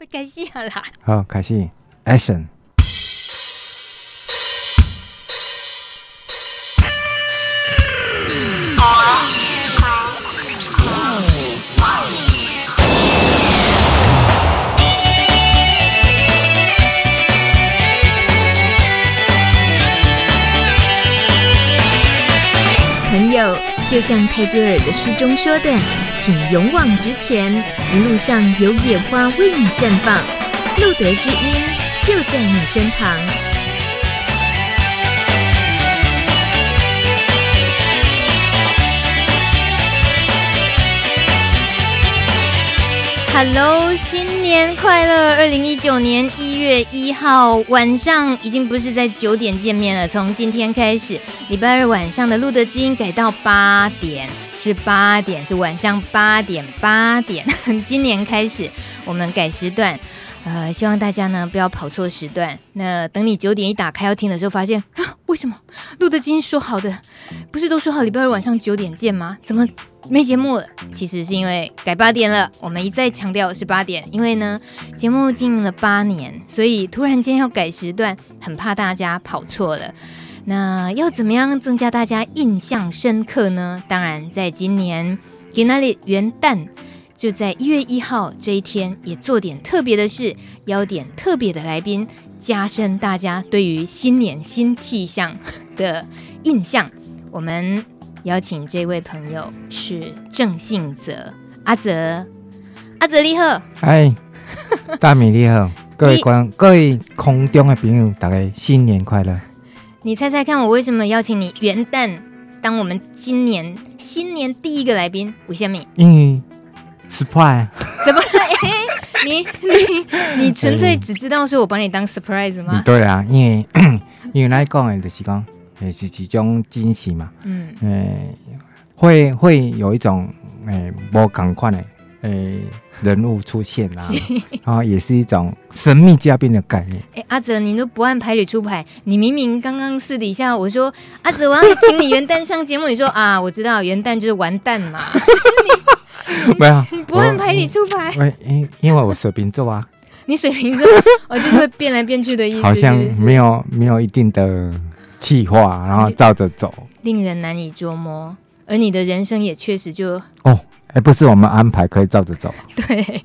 不开始啦！好，开心，Action。就像泰戈尔的诗中说的。请勇往直前，一路上有野花为你绽放，路德之音就在你身旁。Hello，新年快乐！二零一九年一月一号晚上，已经不是在九点见面了，从今天开始，礼拜二晚上的露德知音改到八点。是八点，是晚上八点，八点。今年开始，我们改时段，呃，希望大家呢不要跑错时段。那等你九点一打开要听的时候，发现啊，为什么露德知音说好的，不是都说好礼拜二晚上九点见吗？怎么没节目了？其实是因为改八点了。我们一再强调是八点，因为呢节目经营了八年，所以突然间要改时段，很怕大家跑错了。那要怎么样增加大家印象深刻呢？当然，在今年给那里元旦，就在一月一号这一天，也做点特别的事，邀点特别的来宾，加深大家对于新年新气象的印象。我们邀请这位朋友是郑信泽阿泽，阿泽你好，嗨，大米你好，各位观你 各位空中的朋友，大家新年快乐。你猜猜看，我为什么邀请你元旦当我们今年新年第一个来宾？为什么？因为 surprise。怎么了？你你你纯粹只知道说我把你当 surprise 吗？对啊，因为因为来讲的就是讲，也是一种惊喜嘛。嗯。诶，会会有一种诶，无同款的。诶、欸，人物出现啦，然后也是一种神秘嘉宾的概念。哎、欸，阿泽，你都不按牌理出牌，你明明刚刚私底下我说 阿泽，我要请你元旦上节目，你说啊，我知道元旦就是完蛋嘛。没有，你不按牌理出牌。因因为我水瓶座啊。你水瓶座，我就是会变来变去的意思。好像没有没有一定的计划，然后照着走，令人难以捉摸。而你的人生也确实就哦。哎，不是我们安排可以照着走。对，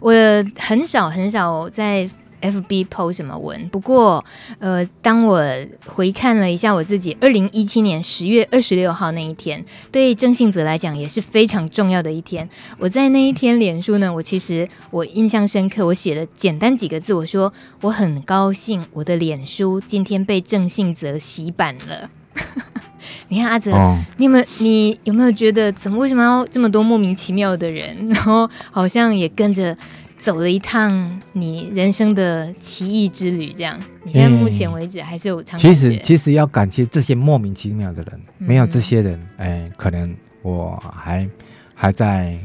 我很少很少在 FB PO 什么文，不过呃，当我回看了一下我自己，二零一七年十月二十六号那一天，对郑信泽来讲也是非常重要的一天。我在那一天脸书呢，我其实我印象深刻，我写了简单几个字，我说我很高兴我的脸书今天被郑信泽洗版了。你看阿泽，哦、你有没有你有没有觉得怎么为什么要这么多莫名其妙的人，然后好像也跟着走了一趟你人生的奇异之旅？这样，你现在目前为止还是有长。其实其实要感谢这些莫名其妙的人，没有这些人，哎、嗯，可能我还还在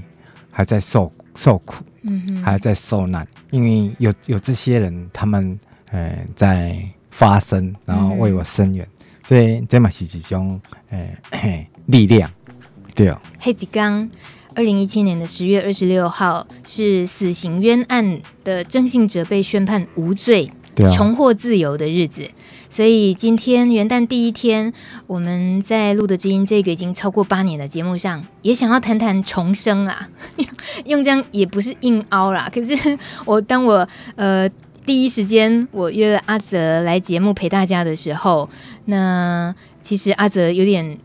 还在受受苦，嗯哼，还在受难，因为有有这些人，他们哎在发声，然后为我伸援。嗯所以这嘛是一种诶 力量，对哦。黑吉刚，二零一七年的十月二十六号是死刑冤案的郑信哲被宣判无罪，重获自由的日子。所以今天元旦第一天，我们在录的知音这个已经超过八年的节目上，也想要谈谈重生啊。用这样也不是硬凹啦，可是我当我呃。第一时间，我约了阿泽来节目陪大家的时候，那其实阿泽有点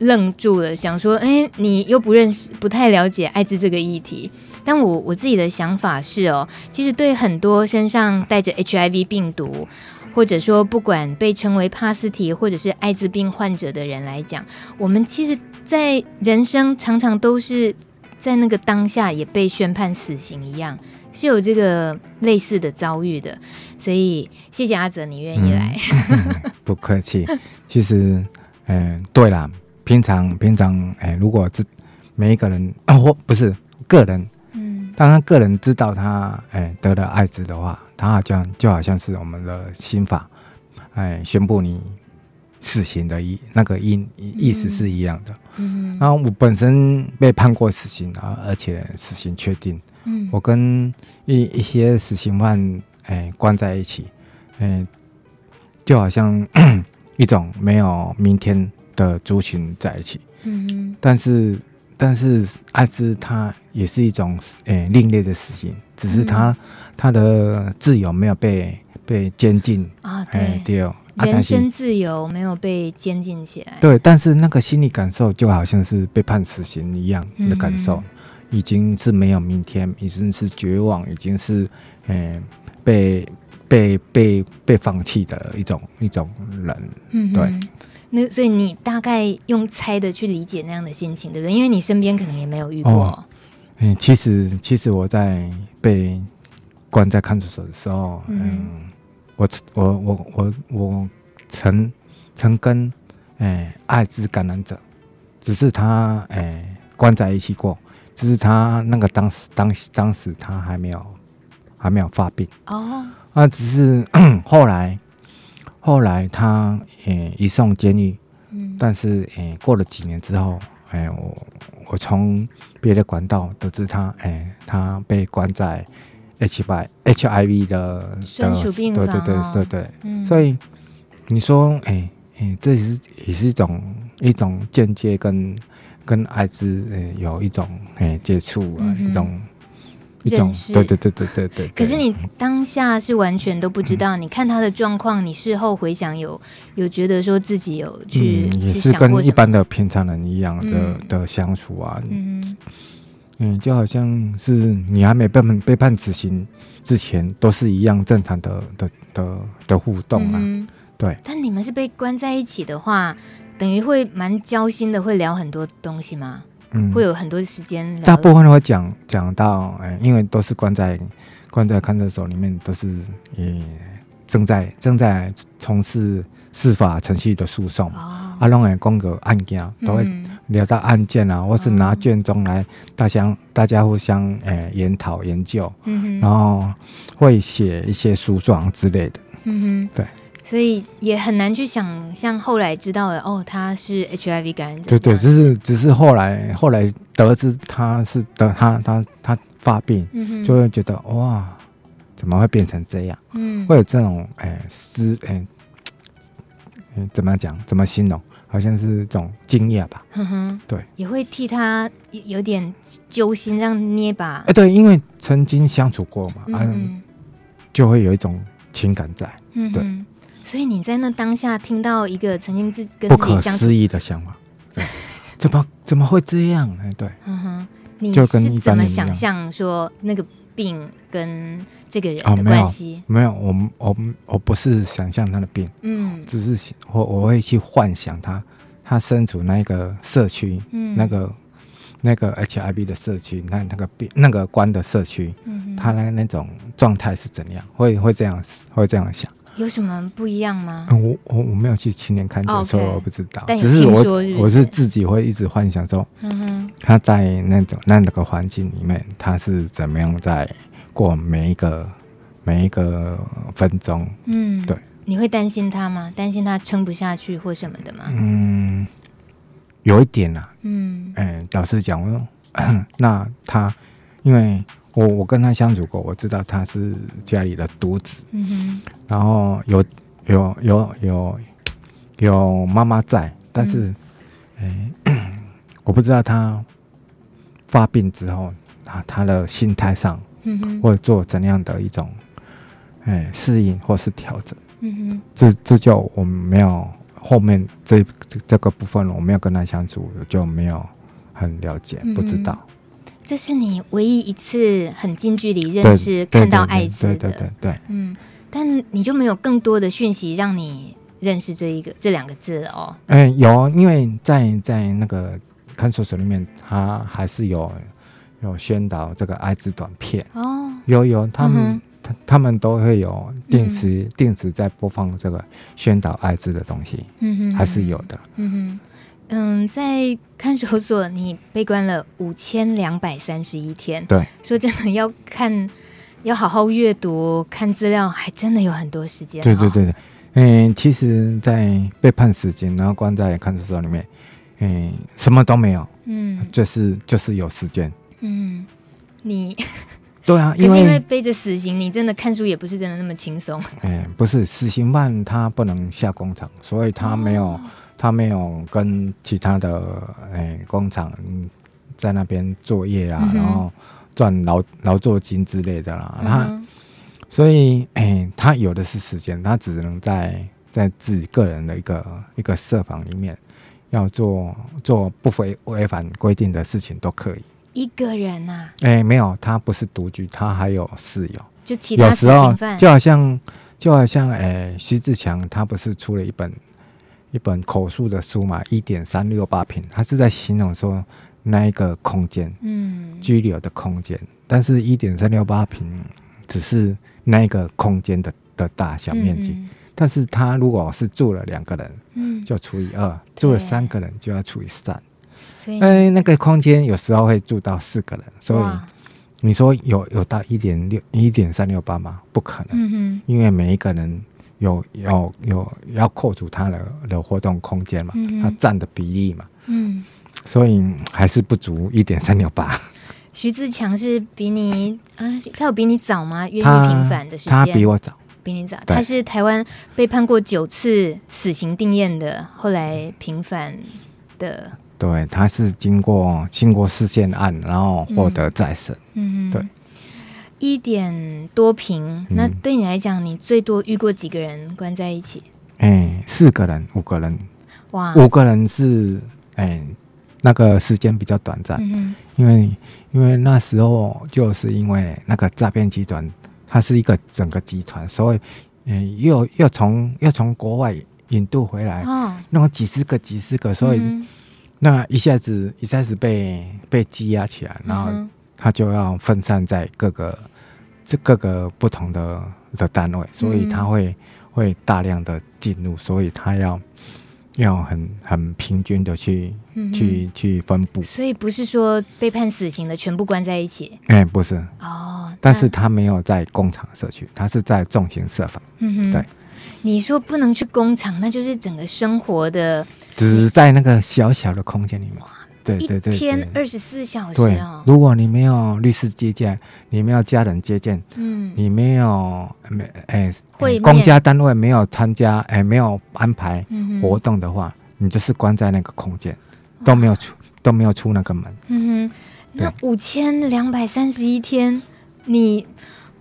愣住了，想说：“哎，你又不认识，不太了解艾滋这个议题。”但我我自己的想法是哦，其实对很多身上带着 HIV 病毒，或者说不管被称为帕斯提或者是艾滋病患者的人来讲，我们其实，在人生常常都是在那个当下也被宣判死刑一样。是有这个类似的遭遇的，所以谢谢阿泽，你愿意来。嗯嗯、不客气。其实，嗯、呃，对啦，平常平常，哎、呃，如果这每一个人啊，或不是个人，嗯，当他个人知道他哎、呃、得了艾滋的话，他好像就好像是我们的新法，哎、呃，宣布你死刑的意那个意意思是一样的。嗯，然后我本身被判过死刑啊，而且死刑确定。嗯，我跟一一些死刑犯哎关在一起，哎，就好像 一种没有明天的族群在一起。嗯嗯，但是但是艾滋它也是一种哎另类的死刑，只是它它的自由没有被被监禁啊，对。对。人身自由没有被监禁起来，对，但是那个心理感受就好像是被判死刑一样的感受，嗯、已经是没有明天，已经是绝望，已经是，呃、被被被被放弃的一种一种人，嗯，对。那所以你大概用猜的去理解那样的心情，对不对？因为你身边可能也没有遇过。哦、嗯，其实其实我在被关在看守所的时候，嗯。嗯我我我我我曾曾跟诶、欸、艾滋感染者，只是他诶、欸、关在一起过，只是他那个当时当时当时他还没有还没有发病。哦，那，只是 后来后来他嗯、欸、移送监狱，嗯，但是嗯、欸、过了几年之后，哎、欸、我我从别的管道得知他哎、欸、他被关在。H I H I V 的专属病房，对对对对对，嗯、所以你说，哎、欸、哎、欸，这也是也是一种一种间接跟跟艾滋呃有一种诶、欸、接触啊，嗯、一种一种，对对对对对对。可是你当下是完全都不知道，嗯、你看他的状况，你事后回想有有觉得说自己有去、嗯、也是跟一般的平常人一样的、嗯、的相处啊。嗯嗯，就好像是你还没被判被判死刑之前，都是一样正常的的的的互动啊。嗯、对。但你们是被关在一起的话，等于会蛮交心的，会聊很多东西吗？嗯，会有很多时间。大部分会讲讲到，哎，因为都是关在关在看守所里面，都是也正在正在从事司法程序的诉讼。哦，阿龙诶，公个案件都会。嗯聊到案件啊，或是拿卷宗来，大家、哦、大家互相诶、欸、研讨研究，嗯、哼然后会写一些诉状之类的，嗯哼，对，所以也很难去想象后来知道了哦，他是 HIV 感染者，对对，只是只是后来后来得知他是得他他他发病，嗯、哼就会觉得哇，怎么会变成这样？嗯，会有这种哎思诶，怎么讲？怎么形容？好像是这种惊讶吧，哼哼，对，也会替他有点揪心，这样捏吧。哎，对，因为曾经相处过嘛，嗯，就会有一种情感在，嗯，对。所以你在那当下听到一个曾经自跟不可思议的想法，对，怎么怎么会这样？哎，对，嗯哼，你是怎么想象说那个？病跟这个人的关系、哦、没有，没有，我我我不是想象他的病，嗯，只是我我会去幻想他，他身处那个社区，嗯，那个那个 HIV 的社区，那那个病那个关的社区，嗯，他那那种状态是怎样？会会这样会这样想？有什么不一样吗？嗯、我我我没有去亲眼看见，所以我不知道。只是我是我是自己会一直幻想说，嗯哼，他在那种那那个环境里面，他是怎么样在过每一个每一个分钟？嗯，对。你会担心他吗？担心他撑不下去或什么的吗？嗯，有一点啊。嗯，哎、欸，老实讲，那他因为。我我跟他相处过，我知道他是家里的独子，嗯哼，然后有有有有有妈妈在，但是，嗯、欸，我不知道他发病之后，他他的心态上，嗯哼，会做怎样的一种，哎、欸，适应或是调整，嗯哼，这这就我们没有后面这这个部分，我没有跟他相处，就没有很了解，不知道。嗯这是你唯一一次很近距离认识、看到艾滋的，对对对，嗯，但你就没有更多的讯息让你认识这一个这两个字哦？哎、欸，有，因为在在那个看守所里面，他还是有有宣导这个艾滋短片。哦，有有，他们、嗯、他他们都会有定时、嗯、定时在播放这个宣导艾滋的东西，嗯哼，还是有的，嗯哼。嗯，在看守所你被关了五千两百三十一天。对，说真的，要看，要好好阅读、看资料，还真的有很多时间。对对对对，嗯，其实，在被判死刑，然后关在看守所里面，嗯，什么都没有，嗯，就是就是有时间。嗯，你 对啊，因为因为背着死刑，你真的看书也不是真的那么轻松。哎，不是，死刑犯他不能下工厂，所以他没有，哦、他没有跟其他的哎工厂在那边作业啊，嗯、然后赚劳劳作金之类的啦。他、嗯、所以哎，他有的是时间，他只能在在自己个人的一个一个设防里面。要做做不违违反规定的事情都可以。一个人呐、啊？哎、欸，没有，他不是独居，他还有室友。就其他死刑犯，就好像就好像哎，徐志强他不是出了一本一本口述的书嘛？一点三六八平，他是在形容说那一个空间，嗯，拘留的空间。但是，一点三六八平只是那一个空间的的大小面积。但是他如果是住了两个人，嗯，就除以二；住了三个人就要除以三。所以，哎，那个空间有时候会住到四个人，所以你说有有到一点六一点三六八吗？不可能，嗯，因为每一个人有有有要扣除他的的活动空间嘛，嗯、他占的比例嘛，嗯，所以还是不足一点三六八。徐自强是比你啊，他有比你早吗？愿意平反的时间，他比我早。比你早，他是台湾被判过九次死刑定谳的，后来平反的。对，他是经过经过事件案，然后获得再审。嗯，对，一点多平，那对你来讲，你最多遇过几个人关在一起？哎、欸，四个人，五个人。哇，五个人是哎、欸，那个时间比较短暂，嗯、因为因为那时候就是因为那个诈骗集团。它是一个整个集团，所以，嗯，又又从又从国外引渡回来，哦，那么几十个几十个，所以，嗯、那一下子一下子被被积压起来，然后他就要分散在各个这各个不同的的单位，所以他会、嗯、会大量的进入，所以他要。要很很平均的去、嗯、去去分布，所以不是说被判死刑的全部关在一起。哎、欸，不是哦，但是他没有在工厂社区，他是在重型设防。嗯哼，对。你说不能去工厂，那就是整个生活的，只是在那个小小的空间里面。对对对，一天二十四小时哦。如果你没有律师接见，你没有家人接见，嗯，你没有没哎，会公家单位没有参加哎，没有安排活动的话，你就是关在那个空间，都没有出都没有出那个门。嗯哼，那五千两百三十一天，你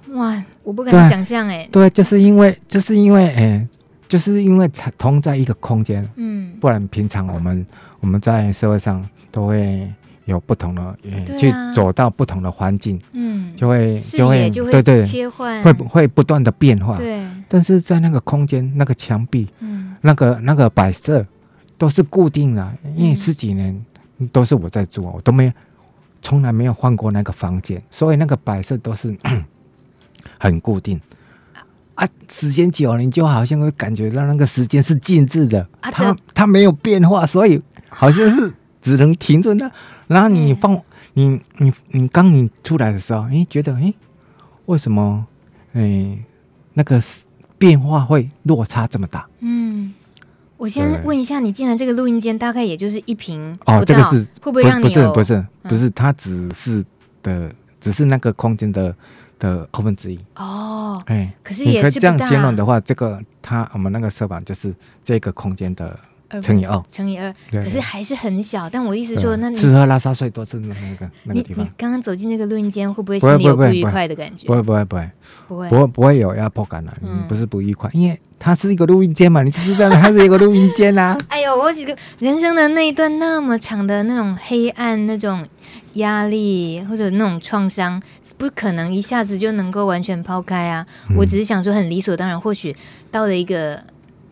哇，我不敢想象哎。对，就是因为就是因为哎，就是因为同在一个空间，嗯，不然平常我们我们在社会上。都会有不同的，啊、去走到不同的环境，嗯，就会就会对对切换，会会不断的变化，对。但是在那个空间，那个墙壁，嗯，那个那个摆设都是固定的，因为十几年都是我在做，我都没从来没有换过那个房间，所以那个摆设都是 很固定啊。时间久了，你就好像会感觉到那个时间是静止的，啊、它它没有变化，所以好像是。只能停住那，然后你放、嗯、你你你刚你出来的时候，哎，觉得哎，为什么哎那个变化会落差这么大？嗯，我先问一下，你进来这个录音间大概也就是一瓶哦，这个是会不会让你不是不是不是，它只是的，只是那个空间的的二分之一哦，哎，可是也是这样形容的话，这个它我们那个设板就是这个空间的。乘以二，乘以二，可是还是很小。但我意思说，那你吃喝拉撒睡都是那个那个地方。你刚刚走进这个录音间，会不会心里有不愉快的感觉？不会不会不会不会不会不会有压迫感的。嗯，不是不愉快，因为它是一个录音间嘛，你就知道它是一个录音间呐。哎呦，我几个人生的那一段那么长的那种黑暗、那种压力或者那种创伤，不可能一下子就能够完全抛开啊。我只是想说，很理所当然，或许到了一个。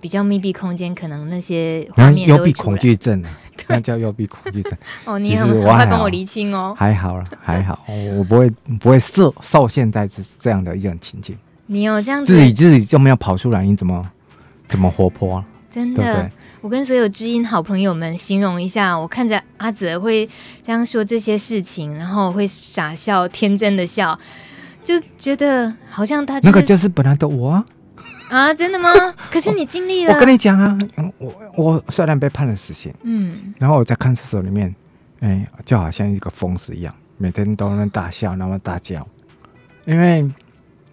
比较密闭空间，可能那些画面都会出来。幽闭恐惧症啊，那叫幽闭恐惧症。哦，你很快帮我厘清哦。还好了，还好，我不会不会受受限在这这样的一种情境。你有这样子，自己自己就没有跑出来，你怎么怎么活泼啊？真的，对对，我跟所有知音好朋友们形容一下，我看着阿泽会这样说这些事情，然后会傻笑，天真的笑，就觉得好像他、就是、那个就是本来的我啊。啊，真的吗？可是你经历了。我跟你讲啊，我我虽然被判了死刑，嗯，然后我在看守所里面，哎，就好像一个疯子一样，每天都能大笑，那么大叫，因为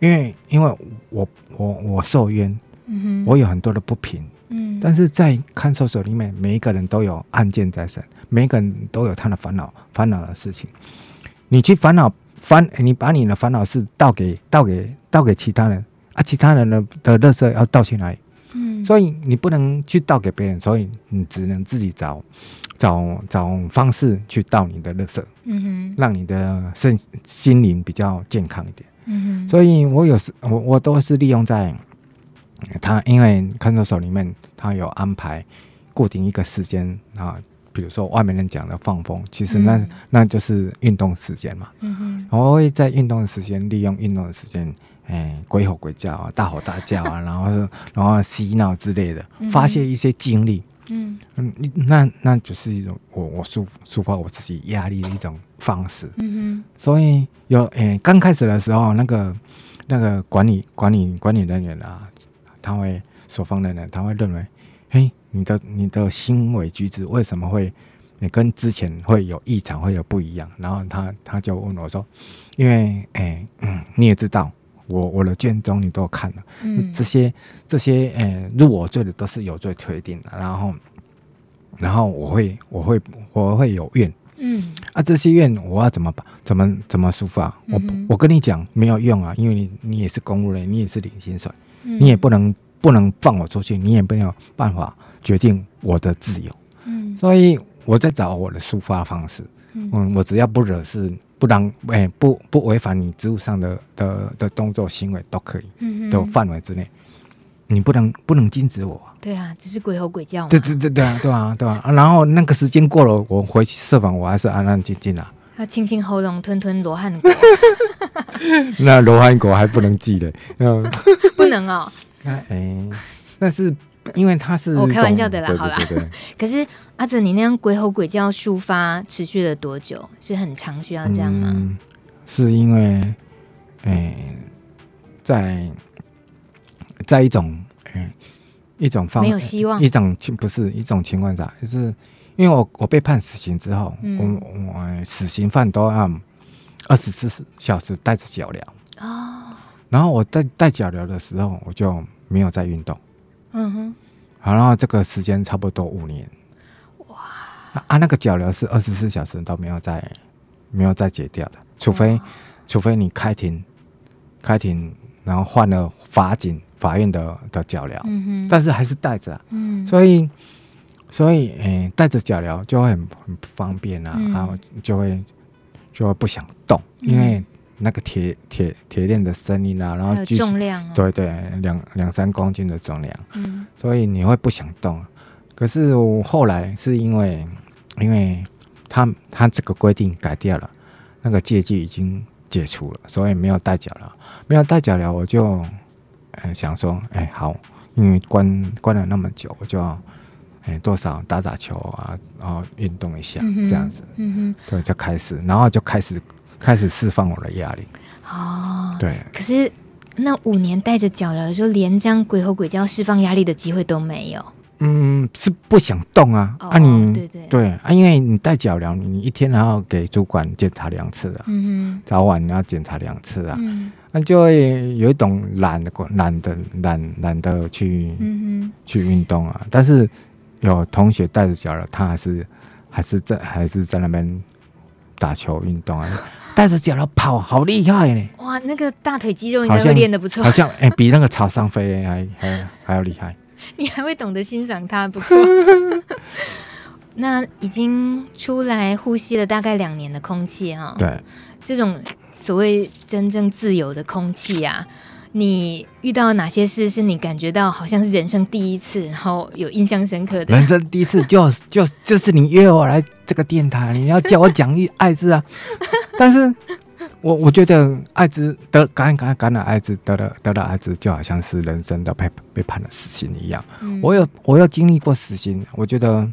因为因为我我我受冤，嗯哼，我有很多的不平，嗯，但是在看守所里面，每一个人都有案件在审，每一个人都有他的烦恼烦恼的事情，你去烦恼烦，你把你的烦恼事倒给倒给倒给其他人啊，其他人的的垃圾要倒去哪里？嗯，所以你不能去倒给别人，所以你只能自己找。找找方式去倒你的垃圾，嗯哼，让你的身心灵比较健康一点，嗯哼。所以我有时我我都是利用在他，因为看守所里面他有安排固定一个时间啊，比如说外面人讲的放风，其实那、嗯、那就是运动时间嘛，嗯哼。我会在运动的时间利用运动的时间，哎、欸，鬼吼鬼叫啊，大吼大叫啊，然后 然后嬉闹之类的，发泄一些精力。嗯嗯，那那就是一种我我抒抒发我自己压力的一种方式。嗯哼，所以有诶，刚开始的时候，那个那个管理管理管理人员啊，他会所方的人，他会认为，嘿，你的你的行为举止为什么会你跟之前会有异常，会有不一样？然后他他就问我说，因为诶嗯，你也知道。我我的卷宗你都看了，嗯，这些这些呃入我罪的都是有罪推定的，然后然后我会我会我会有怨，嗯。啊这些怨我要怎么办？怎么怎么抒发？我、嗯、我跟你讲没有用啊，因为你你也是公务人，你也是领薪水，嗯、你也不能不能放我出去，你也没有办法决定我的自由，嗯，所以我在找我的抒发方式，嗯，嗯我只要不惹事。不当哎、欸，不不违反你职务上的的的动作行为都可以，嗯，的范围之内，你不能不能禁止我。对啊，只是鬼吼鬼叫嘛。对对对对啊，对啊对啊。然后那个时间过了，我回去设防，我还是安安静静啊。要清清喉咙，吞吞罗汉果。那罗汉果还不能记得，不能哦。那 哎、欸，但是。因为他是我开玩笑的啦，对对对对好啦。可是阿泽，你那样鬼吼鬼叫抒发持续了多久？是很长需要这样吗？嗯、是因为，诶、欸，在在一种诶、欸、一种方没有希望，一种情不是一种情况下，就是因为我我被判死刑之后，嗯、我我死刑犯都要二十四小时带着脚镣哦，然后我在带脚镣的时候，我就没有在运动。嗯哼，好，然后这个时间差不多五年，哇，啊，那个脚镣是二十四小时都没有再没有再解掉的，除非除非你开庭开庭，然后换了法警法院的的脚镣，嗯哼，但是还是带着，嗯，所以所以诶，带着脚镣就会很很不方便啊，嗯、然后就会就会不想动，因为。嗯那个铁铁铁链的声音啊，然后重量、啊，对对，两两三公斤的重量，嗯，所以你会不想动。可是我后来是因为，因为他他这个规定改掉了，那个戒具已经解除了，所以没有带脚了，没有带脚了，我就呃想说，哎好，因为关关了那么久，我就要哎多少打打球啊，然后运动一下，嗯、这样子，嗯哼，对，就开始，然后就开始。开始释放我的压力哦，对。可是那五年带着脚镣的时候，连这样鬼吼鬼叫释放压力的机会都没有。嗯，是不想动啊。哦、啊你，你对对对啊，因为你带脚镣，你一天还要给主管检查两次啊。嗯哼，早晚你要检查两次啊。嗯，那就会有一种懒的懒的懒懒得去嗯哼去运动啊。但是有同学带着脚镣，他还是还是在还是在那边打球运动啊。带着脚了跑，好厉害呢！哇，那个大腿肌肉应该会练得不错，好像哎、欸，比那个草上飞的还还还要厉害。你还会懂得欣赏他，不错。那已经出来呼吸了大概两年的空气哈，对，这种所谓真正自由的空气啊。你遇到哪些事是你感觉到好像是人生第一次，然后有印象深刻的？人生第一次就就就是你约我来这个电台，你要叫我讲一艾滋啊！但是我我觉得艾滋得感感感染艾滋得了得了艾滋，就好像是人生的被被判了死刑一样。嗯、我有我有经历过死刑，我觉得，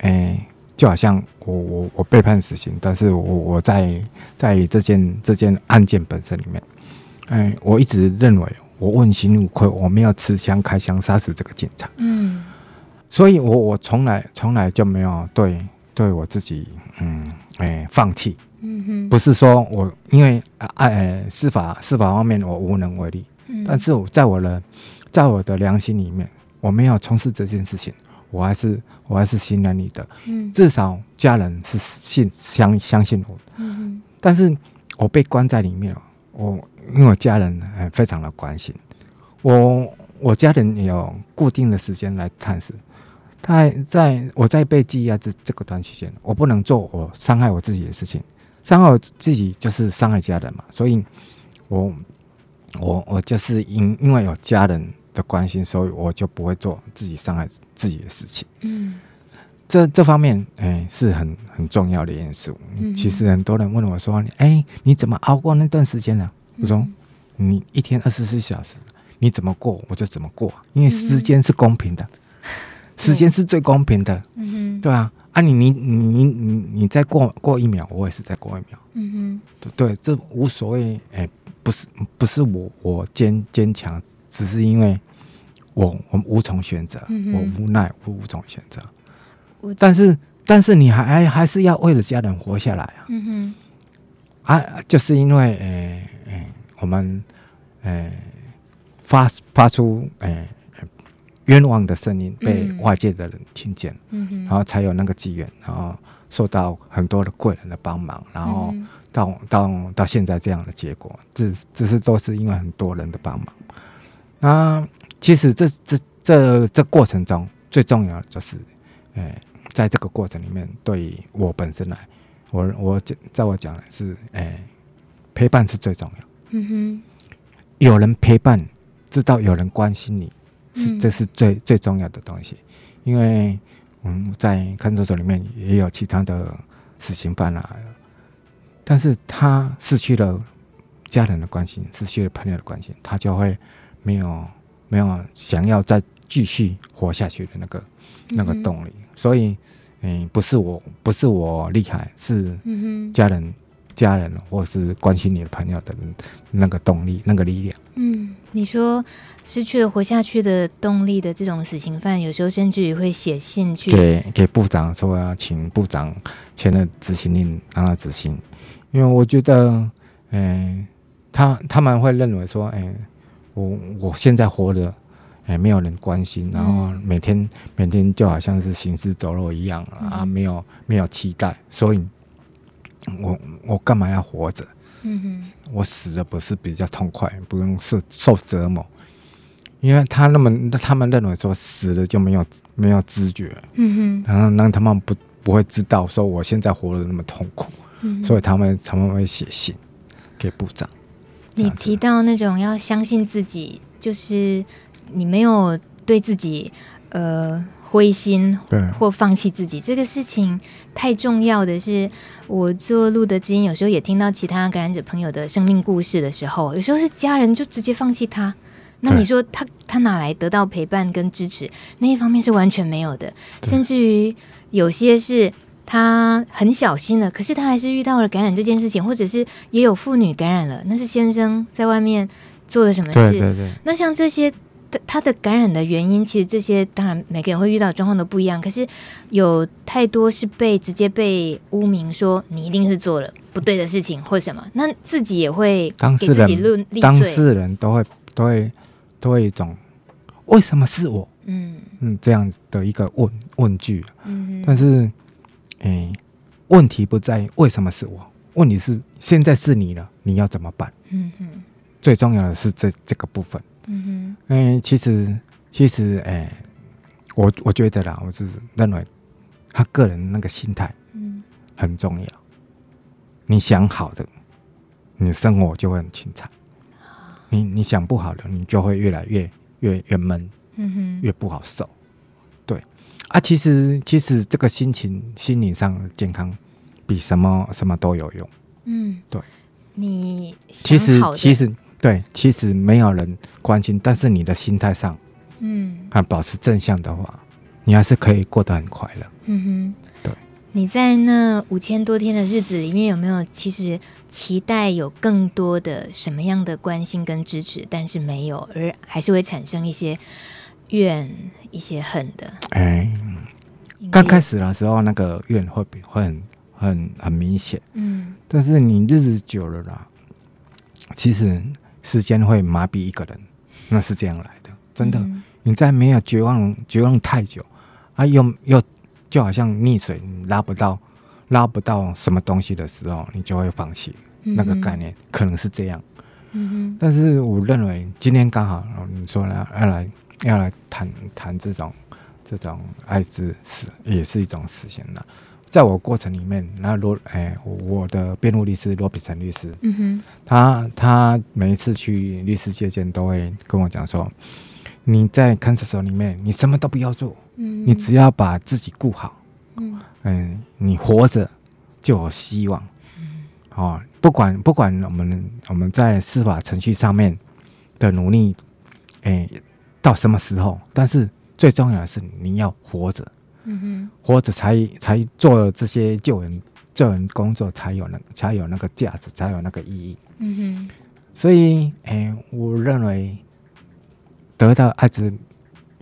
哎、欸，就好像我我我被判死刑，但是我我在在这件这件案件本身里面。哎，我一直认为我问心无愧，我没有持枪开枪杀死这个警察。嗯，所以我我从来从来就没有对对我自己，嗯，哎，放弃。嗯哼，不是说我因为哎司法司法方面我无能为力，嗯，但是我在我的在我的良心里面，我没有从事这件事情，我还是我还是信任你的，嗯，至少家人是信相相信我的，嗯，但是我被关在里面，我因为我家人哎非常的关心我，我家人也有固定的时间来探视。他在我在被羁押这这个段期间，我不能做我伤害我自己的事情，伤害我自己就是伤害家人嘛，所以我我我就是因因为有家人的关心，所以我就不会做自己伤害自己的事情。嗯，这这方面哎是很很重要的因素。嗯，其实很多人问我说：“哎，你怎么熬过那段时间呢？”我说：“你一天二十四小时，你怎么过我就怎么过，因为时间是公平的。”时间是最公平的，对啊，啊你你你你你再过过一秒，我也是再过一秒，嗯哼，对对，这无所谓，哎，不是不是我我坚坚强，只是因为我我无从选择，嗯、我无奈我无从选择，但是但是你还还是要为了家人活下来啊，嗯哼，啊就是因为哎哎我们诶发发出诶。冤枉的声音被外界的人听见，嗯嗯、然后才有那个机缘，然后受到很多的贵人的帮忙，然后到、嗯、到到现在这样的结果，这这是都是因为很多人的帮忙。那其实这这这这过程中最重要的就是，哎，在这个过程里面，对于我本身来，我我在我讲的是，哎，陪伴是最重要。嗯哼，有人陪伴，知道有人关心你。是，这是最最重要的东西，因为嗯，在看守所里面也有其他的死刑犯啊，但是他失去了家人的关心，失去了朋友的关心，他就会没有没有想要再继续活下去的那个那个动力。嗯、所以，嗯，不是我不是我厉害，是家人。家人或是关心你的朋友的那个动力、那个力量。嗯，你说失去了活下去的动力的这种死刑犯，有时候甚至于会写信去给给部长说要请部长签了执行令让他执行，因为我觉得，嗯、欸，他他们会认为说，哎、欸，我我现在活着，哎、欸，没有人关心，然后每天、嗯、每天就好像是行尸走肉一样啊，没有没有期待，所以。我我干嘛要活着？嗯哼，我死了不是比较痛快，不用受受折磨。因为他那么他们认为说死了就没有没有知觉，嗯哼，然后让他们不不会知道说我现在活得那么痛苦，嗯，所以他们他们会写信给部长。你提到那种要相信自己，就是你没有对自己呃。灰心或放弃自己这个事情太重要的是，我做路德之音，有时候也听到其他感染者朋友的生命故事的时候，有时候是家人就直接放弃他，那你说他他哪来得到陪伴跟支持？那一方面是完全没有的，甚至于有些是他很小心的，可是他还是遇到了感染这件事情，或者是也有妇女感染了，那是先生在外面做了什么事？对对对，那像这些。他的感染的原因，其实这些当然每个人会遇到状况都不一样。可是有太多是被直接被污名说你一定是做了不对的事情或什么，那自己也会给自己论立。当事人都会都会都会一种为什么是我？嗯嗯，这样的一个问问句。嗯哼，但是哎，问题不在于为什么是我，问题是现在是你了，你要怎么办？嗯哼，最重要的是这这个部分。嗯哼，嗯，其实其实，哎、欸，我我觉得啦，我就是认为他个人那个心态，嗯，很重要。你想好的，你的生活就会很精彩；你你想不好的，你就会越来越越越闷，嗯哼，越不好受。对啊，其实其实这个心情、心理上的健康，比什么什么都有用。嗯，对。你其实其实。对，其实没有人关心，但是你的心态上，嗯，啊，保持正向的话，你还是可以过得很快乐。嗯哼，对。你在那五千多天的日子里面，有没有其实期待有更多的什么样的关心跟支持，但是没有，而还是会产生一些怨、一些恨的？哎，刚开始的时候，那个怨会会很很很明显。嗯，但是你日子久了啦，其实时间会麻痹一个人，那是这样来的，真的。嗯、你在没有绝望、绝望太久啊，又又就好像溺水，你拉不到、拉不到什么东西的时候，你就会放弃。嗯、那个概念可能是这样。但是我认为今天刚好，你说呢，要来要来谈谈这种这种爱之死，也是一种死刑的。在我过程里面，那罗哎，我的辩护律师罗比森律师，嗯哼，他他每一次去律师接见，都会跟我讲说，你在看守所里面，你什么都不要做，嗯，你只要把自己顾好，嗯，嗯，你活着就有希望，嗯，哦，不管不管我们我们在司法程序上面的努力，哎，到什么时候，但是最重要的是你要活着。嗯哼，或者才才做了这些救人救人工作，才有那才有那个价值，才有那个意义。嗯哼，所以，哎、欸，我认为得到艾滋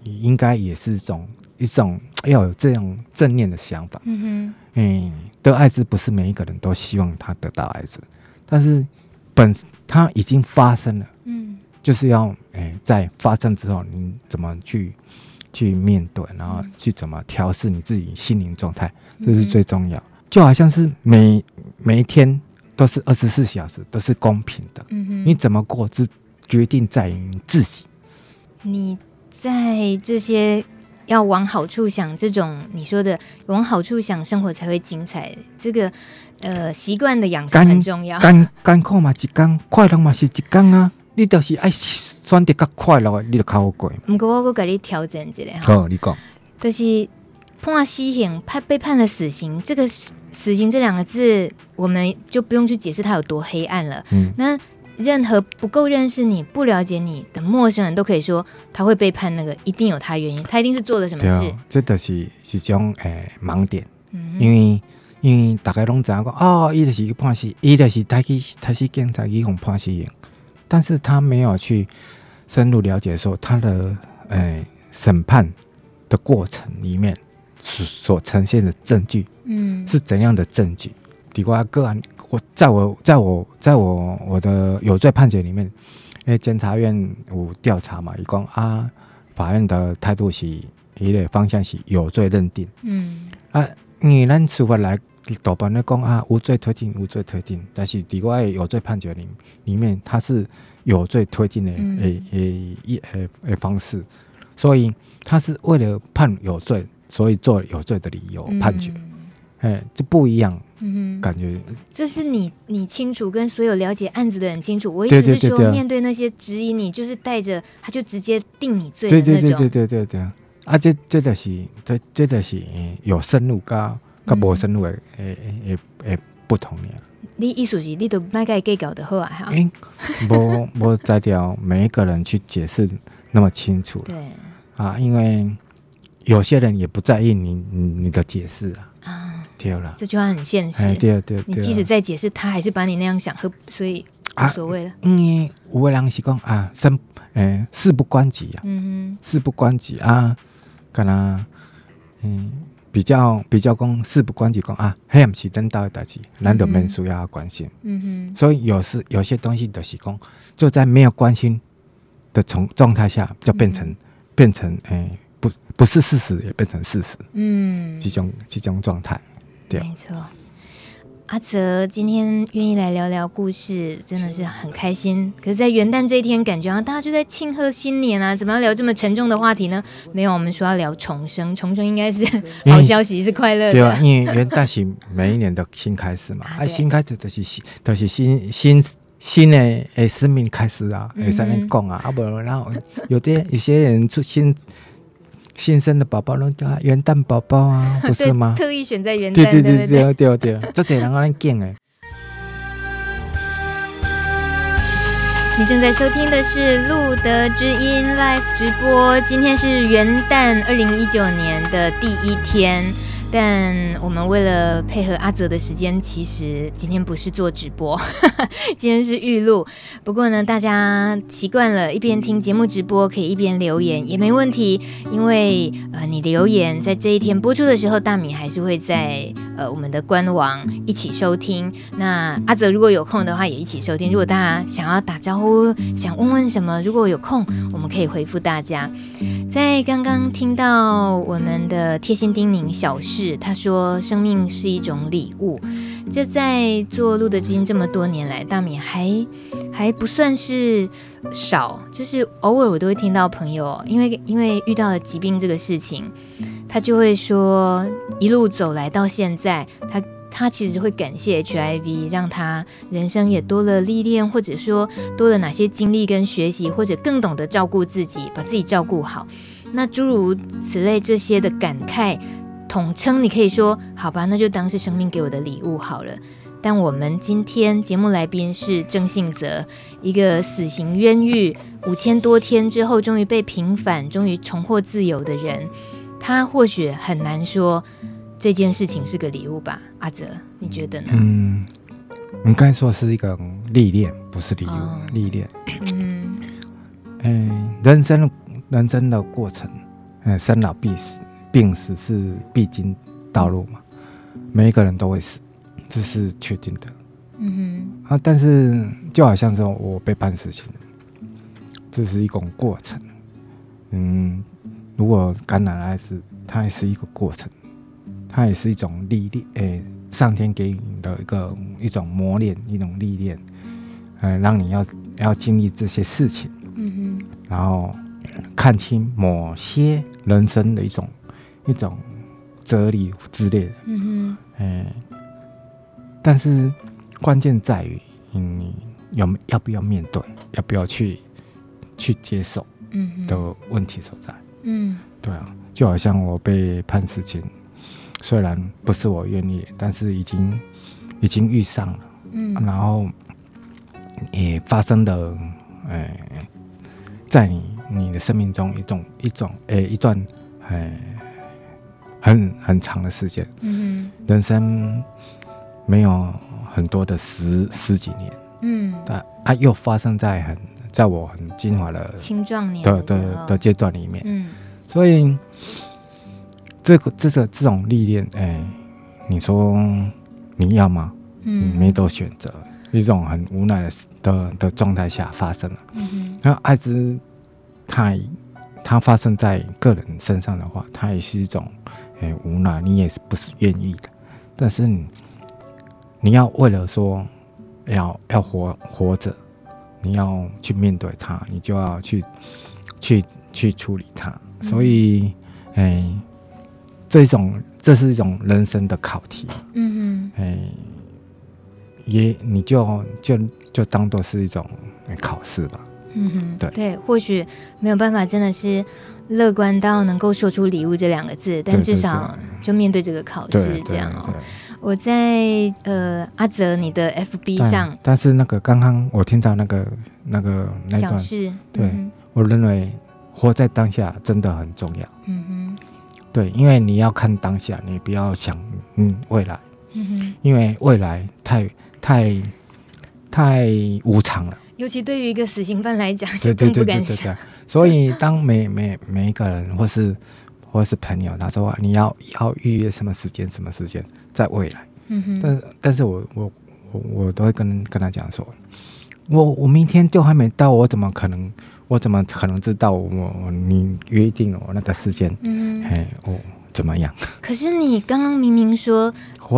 应该也是一种一种要有这样正念的想法。嗯哼，哎、欸，得艾滋不是每一个人都希望他得到艾滋，但是本他已经发生了。嗯，就是要哎、欸，在发生之后，你怎么去？去面对，然后去怎么调试你自己心灵状态，这是最重要。就好像是每每一天都是二十四小时，都是公平的。嗯哼，你怎么过，只决定在于你自己。你在这些要往好处想，这种你说的往好处想，生活才会精彩。这个呃习惯的养成很重要。干干苦嘛，一干快乐嘛是一干啊，你都是爱。选择较快乐，你就较好过。不过我给你调整一下哈。好，你讲。就是判死刑，判被判了死刑，这个死刑这两个字，我们就不用去解释它有多黑暗了。嗯。那任何不够认识你、不了解你的陌生人都可以说，他会被判那个，一定有他原因，他一定是做了什么事。这都是是种诶盲点。嗯。因为因为大家拢知影讲，哦，伊就是去判死，伊就是他去他去警察去用判死刑，但是他没有去。深入了解说他的诶审判的过程里面所所呈现的证据，嗯，是怎样的证据？底瓜个案，我在我在我在我我的有罪判决里面，因为检察院有调查嘛，一共啊，法院的态度是一类方向是有罪认定，嗯啊，你咱司法来多半的讲啊无罪推定无罪推定，但是底瓜有罪判决里里面它是。有罪推定的诶诶一诶诶方式，所以他是为了判有罪，所以做有罪的理由判决，哎、嗯，这不一样，嗯，感觉这是你你清楚，跟所有了解案子的人清楚。我意思是说，对对对对面对那些质疑你，就是带着他就直接定你罪的那种。对对对对对对啊，这这个是这这个是有深入跟跟无深入诶诶诶诶不同的。你意思是，你都卖给计较的好啊？哈、欸，无 无在调每一个人去解释那么清楚。对啊，因为有些人也不在意你你你的解释啊。啊，对了，这句话很现实。对对对，你即使再解释，他还是把你那样想，所以无所谓了。因为有的人是讲啊，生诶、欸、事不关己啊，嗯哼，事不关己啊，可能嗯。比较比较讲事不关己讲啊，黑暗是等到的代志，难得们需要关心。嗯哼，所以有时有些东西的是讲，就在没有关心的从状态下，就变成、嗯、变成诶、欸，不不是事实，也变成事实。嗯，这种这种状态，对，没错。阿泽今天愿意来聊聊故事，真的是很开心。可是，在元旦这一天，感觉啊，大家就在庆贺新年啊，怎么要聊这么沉重的话题呢？没有，我们说要聊重生，重生应该是好消息，是快乐的。对啊，因为元旦是每一年的新开始嘛，啊，新开始都是新，都、就是新新新的诶生命开始啊，诶上面讲啊，啊不，然后有的有些人出新。新生的宝宝拢叫元旦宝宝啊，不是吗？特意选在元旦，对对对对对对，这侪人安尼讲诶。你正在收听的是路德之音 Live 直播，今天是元旦二零一九年的第一天。但我们为了配合阿泽的时间，其实今天不是做直播，今天是预录。不过呢，大家习惯了，一边听节目直播，可以一边留言也没问题，因为呃，你的留言在这一天播出的时候，大米还是会在呃我们的官网一起收听。那阿泽如果有空的话，也一起收听。如果大家想要打招呼，想问问什么，如果有空，我们可以回复大家。在刚刚听到我们的贴心叮咛小事，他说生命是一种礼物。这在做路德知音这么多年来，大米还还不算是少，就是偶尔我都会听到朋友，因为因为遇到了疾病这个事情，他就会说一路走来到现在，他他其实会感谢 HIV，让他人生也多了历练，或者说多了哪些经历跟学习，或者更懂得照顾自己，把自己照顾好。那诸如此类这些的感慨。统称你可以说好吧，那就当是生命给我的礼物好了。但我们今天节目来宾是郑信泽，一个死刑冤狱五千多天之后终于被平反、终于重获自由的人。他或许很难说这件事情是个礼物吧？阿泽，你觉得呢？嗯，应该说是一个历练，不是礼物，哦、历练。嗯嗯，人生人生的过程，嗯，生老病死。病死是必经道路嘛，每一个人都会死，这是确定的。嗯哼，啊，但是就好像说我被判死刑，这是一种过程。嗯，如果感染艾滋，它也是一个过程，它也是一种历练，诶、欸，上天给你的一个一种磨练，一种历练，呃，让你要要经历这些事情。嗯哼，然后看清某些人生的一种。一种哲理之类的，嗯哼，哎，但是关键在于你有要不要面对，要不要去去接受，嗯的问题所在，嗯，对啊，就好像我被判死刑，虽然不是我愿意，但是已经已经遇上了，嗯，然后也发生的，哎，在你你的生命中一种一种哎一段哎。很很长的时间，嗯，人生没有很多的十十几年，嗯，但啊又发生在很在我很精华的青壮年的的的阶段里面，嗯，所以这个这个这种历练，哎，你说你要吗？嗯，没得选择，一种很无奈的的的状态下发生了，嗯哼，那艾滋它它发生在个人身上的话，它也是一种。哎，无奈，你也是不是愿意的，但是你你要为了说要要活活着，你要去面对它，你就要去去去处理它。所以，哎，这种这是一种人生的考题。嗯嗯。哎，也你就就就当做是一种考试吧。嗯哼。对对，或许没有办法，真的是。乐观到能够说出“礼物”这两个字，但至少就面对这个考试这样哦。我在呃阿泽你的 FB 上，但是那个刚刚我听到那个那个那段，事对、嗯、我认为活在当下真的很重要。嗯哼，对，因为你要看当下，你不要想嗯未来。嗯哼，因为未来太太太无常了。尤其对于一个死刑犯来讲，就更不敢想。所以，当每每每一个人，或是或是朋友，他说你要要预约什么时间，什么时间，在未来。嗯哼。但是，但是我我我我都会跟跟他讲说，我我明天就还没到，我怎么可能？我怎么可能知道我我你约定了我那个时间？嗯哼。嘿，我。怎么样？可是你刚刚明明说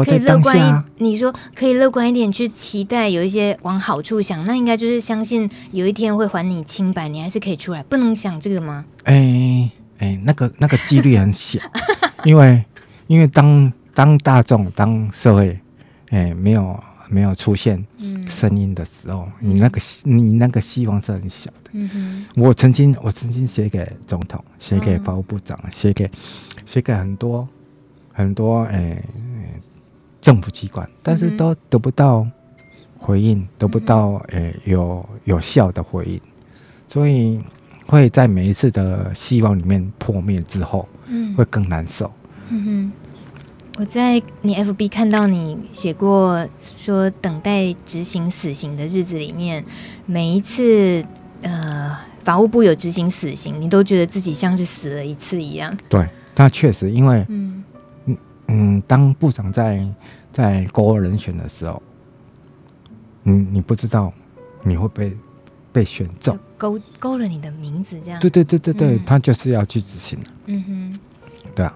可以乐观一，你说可以乐观一点去期待有一些往好处想，那应该就是相信有一天会还你清白，你还是可以出来，不能想这个吗？哎哎、那个那个几率很小，因为因为当当大众当社会哎、欸、没有。没有出现声音的时候，嗯、你那个你那个希望是很小的。嗯、我曾经我曾经写给总统，写给法务部长，写、哦、给写给很多很多诶、欸、政府机关，但是都得不到回应，嗯、得不到诶、欸、有有效的回应，所以会在每一次的希望里面破灭之后，嗯、会更难受。嗯哼我在你 FB 看到你写过说，等待执行死刑的日子里面，每一次呃法务部有执行死刑，你都觉得自己像是死了一次一样。对，那确实，因为嗯嗯，当部长在在勾人选的时候，你你不知道你会被被选中，勾勾了你的名字，这样。对对对对对，嗯、他就是要去执行。嗯哼，对啊。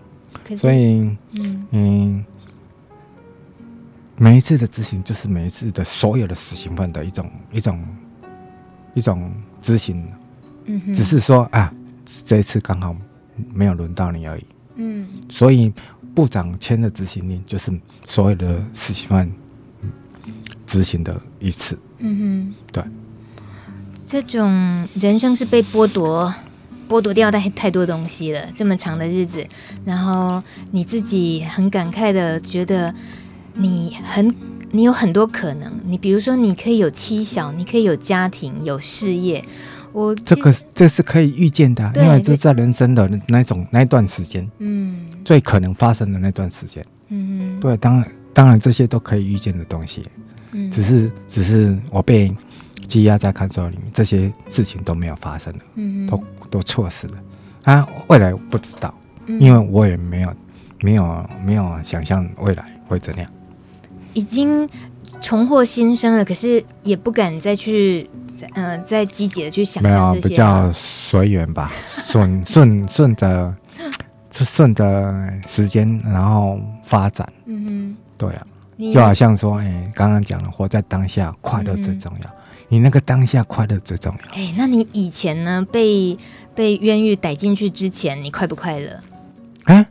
所以，嗯嗯，每一次的执行就是每一次的所有的死刑犯的一种一种一种执行。嗯哼，只是说啊，这一次刚好没有轮到你而已。嗯，所以部长签的执行令就是所有的死刑犯执行的一次。嗯哼，对。这种人生是被剥夺。剥夺掉太太多东西了，这么长的日子，然后你自己很感慨的觉得，你很你有很多可能，你比如说你可以有妻小，你可以有家庭，有事业，我这个这是可以预见的，因为这在人生的那种那一段时间，嗯，最可能发生的那段时间，嗯，对，当然当然这些都可以预见的东西，嗯，只是只是我被羁押在看守里面，这些事情都没有发生了，嗯，都。都错失了啊！未来不知道，嗯、因为我也没有、没有、没有想象未来会怎样。已经重获新生了，可是也不敢再去，呃，再积极的去想象这些。没有，比较随缘吧，顺顺顺着，就顺着时间，然后发展。嗯哼，对啊，就好像说，哎、欸，刚刚讲了，活在当下，快乐最重要。嗯你那个当下快乐最重要。哎，那你以前呢？被被冤狱逮进去之前，你快不快乐？啊，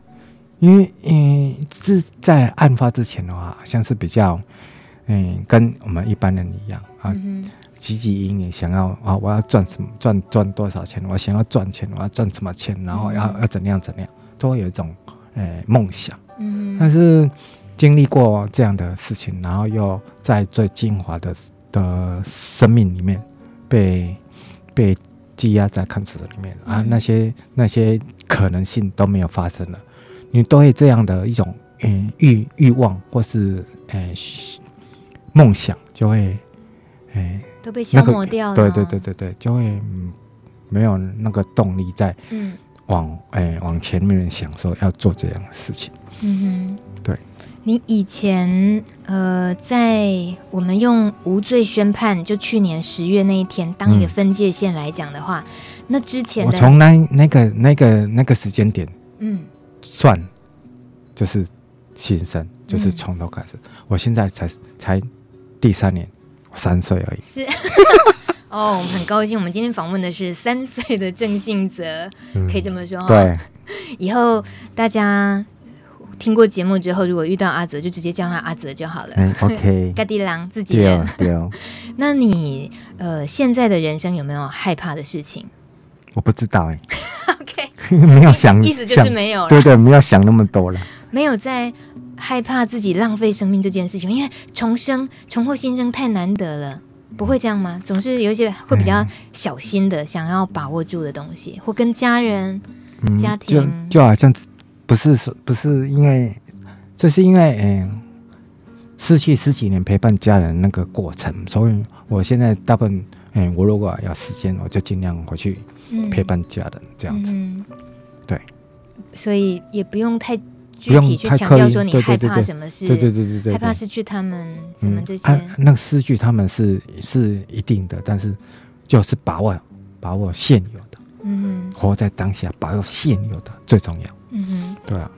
因为嗯，是在案发之前的话，像是比较嗯，跟我们一般人一样啊，汲汲营营，想要啊，我要赚什么，赚赚多少钱？我想要赚钱，我要赚什么钱？然后要要怎样怎样，都会有一种呃梦想。嗯，但是经历过这样的事情，然后又在最精华的。的生命里面被被积压在看守所里面。啊，那些那些可能性都没有发生了，你都会这样的一种嗯欲欲望或是诶梦想就会诶都被消磨掉了，对对对对对，就会没有那个动力在嗯。往诶往前面想说要做这样的事情，嗯哼，对。你以前呃，在我们用无罪宣判，就去年十月那一天当一个分界线来讲的话，嗯、那之前我从那那个那个那个时间点，嗯，算就是新生，就是从头开始。嗯、我现在才才第三年，三岁而已。是 哦，我们很高兴，我们今天访问的是三岁的郑信泽，嗯、可以这么说。对，以后大家。听过节目之后，如果遇到阿泽，就直接叫他阿泽就好了。嗯，OK。嘎迪郎自己人。对哦。那你呃，现在的人生有没有害怕的事情？我不知道哎。OK。没有想，意思就是没有了。对对，没有想那么多了。没有在害怕自己浪费生命这件事情，因为重生、重获新生太难得了，不会这样吗？总是有一些会比较小心的，想要把握住的东西，或跟家人、嗯、家庭，就就好像。不是说不是因为，就是因为嗯，失去十几年陪伴家人那个过程，所以我现在大部分嗯，我如果有时间，我就尽量回去陪伴家人，嗯、这样子。嗯、对，所以也不用太具体去强调说你害怕什么事，对对对对对，害怕失去他们什么这些。嗯啊、那个失去他们是是一定的，但是就是把握把握现有的，嗯，活在当下，把握现有的最重要。嗯哼，对啊。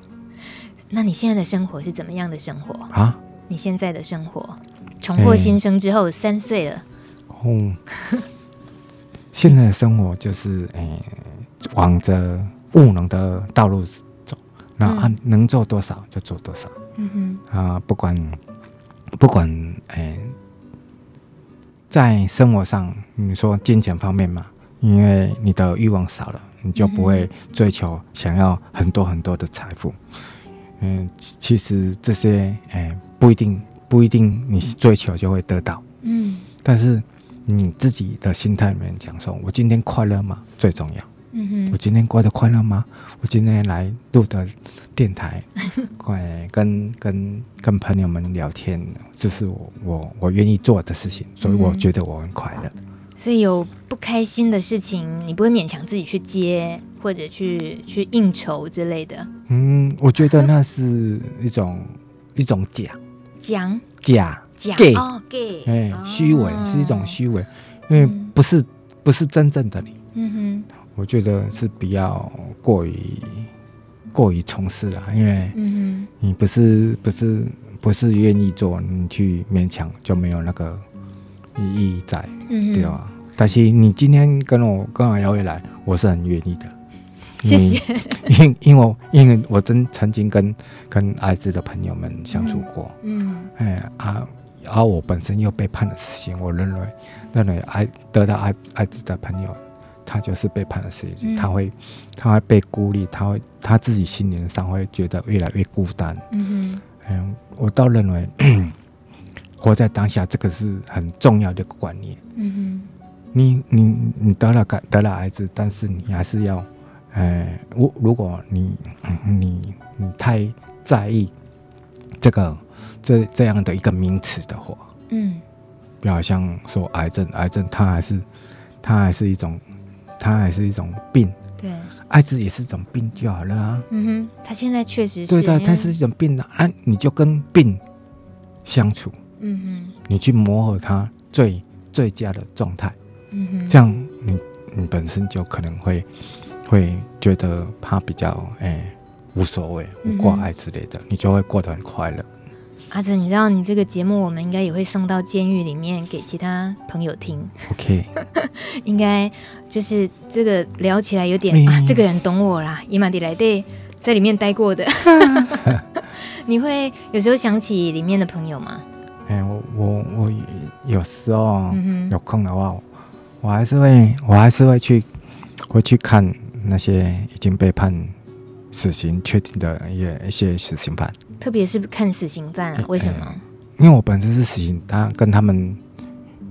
那你现在的生活是怎么样的生活啊？你现在的生活，重获新生之后，欸、三岁了。哦。现在的生活就是，诶、欸，往着务农的道路走，那、嗯、能做多少就做多少。嗯哼。啊，不管不管，诶、欸，在生活上，你说金钱方面嘛，因为你的欲望少了。你就不会追求想要很多很多的财富，嗯，其实这些哎不一定不一定你追求就会得到，嗯，但是你自己的心态里面讲说，我今天快乐吗？最重要，嗯哼，我今天过得快乐吗？我今天来录的电台，快跟跟跟朋友们聊天，这是我我我愿意做的事情，所以我觉得我很快乐。所以有不开心的事情，你不会勉强自己去接或者去去应酬之类的。嗯，我觉得那是一种一种假。讲假假哦，gay，哎，虚伪是一种虚伪，因为不是不是真正的你。嗯哼，我觉得是比较过于过于从事啊，因为嗯哼，你不是不是不是愿意做，你去勉强就没有那个。意义在，嗯、对吧？但是你今天跟我跟我邀回来，我是很愿意的。谢谢。因因为因为我真曾经跟跟艾滋的朋友们相处过，嗯，哎啊，然后我本身又被判了死刑，我认为认为艾得到艾艾滋的朋友，他就是被判了死刑，嗯、他会他会被孤立，他会他自己心灵上会觉得越来越孤单。嗯哼，嗯，我倒认为。活在当下，这个是很重要的观念。嗯哼，你你你得了感得了癌症，但是你还是要，呃，如如果你你你太在意这个这这样的一个名词的话，嗯，比较像说癌症，癌症它还是它还是一种它还是一种病。对，艾滋也是一种病就好了啊。嗯哼，它现在确实是。对的，它是一种病的啊，你就跟病相处。嗯哼，你去磨合它最最佳的状态，嗯哼，这样你你本身就可能会会觉得他比较哎、欸、无所谓，无挂碍之类的，嗯、你就会过得很快乐。阿泽，你知道你这个节目我们应该也会送到监狱里面给其他朋友听。OK，应该就是这个聊起来有点、嗯、啊，这个人懂我啦，伊玛蒂来对，在里面待过的，你会有时候想起里面的朋友吗？哎、欸，我我我有时候有空的话，我还是会我还是会去会去看那些已经被判死刑确定的一些一些死刑犯，特别是看死刑犯啊？为什么？因为我本身是死刑，他跟他们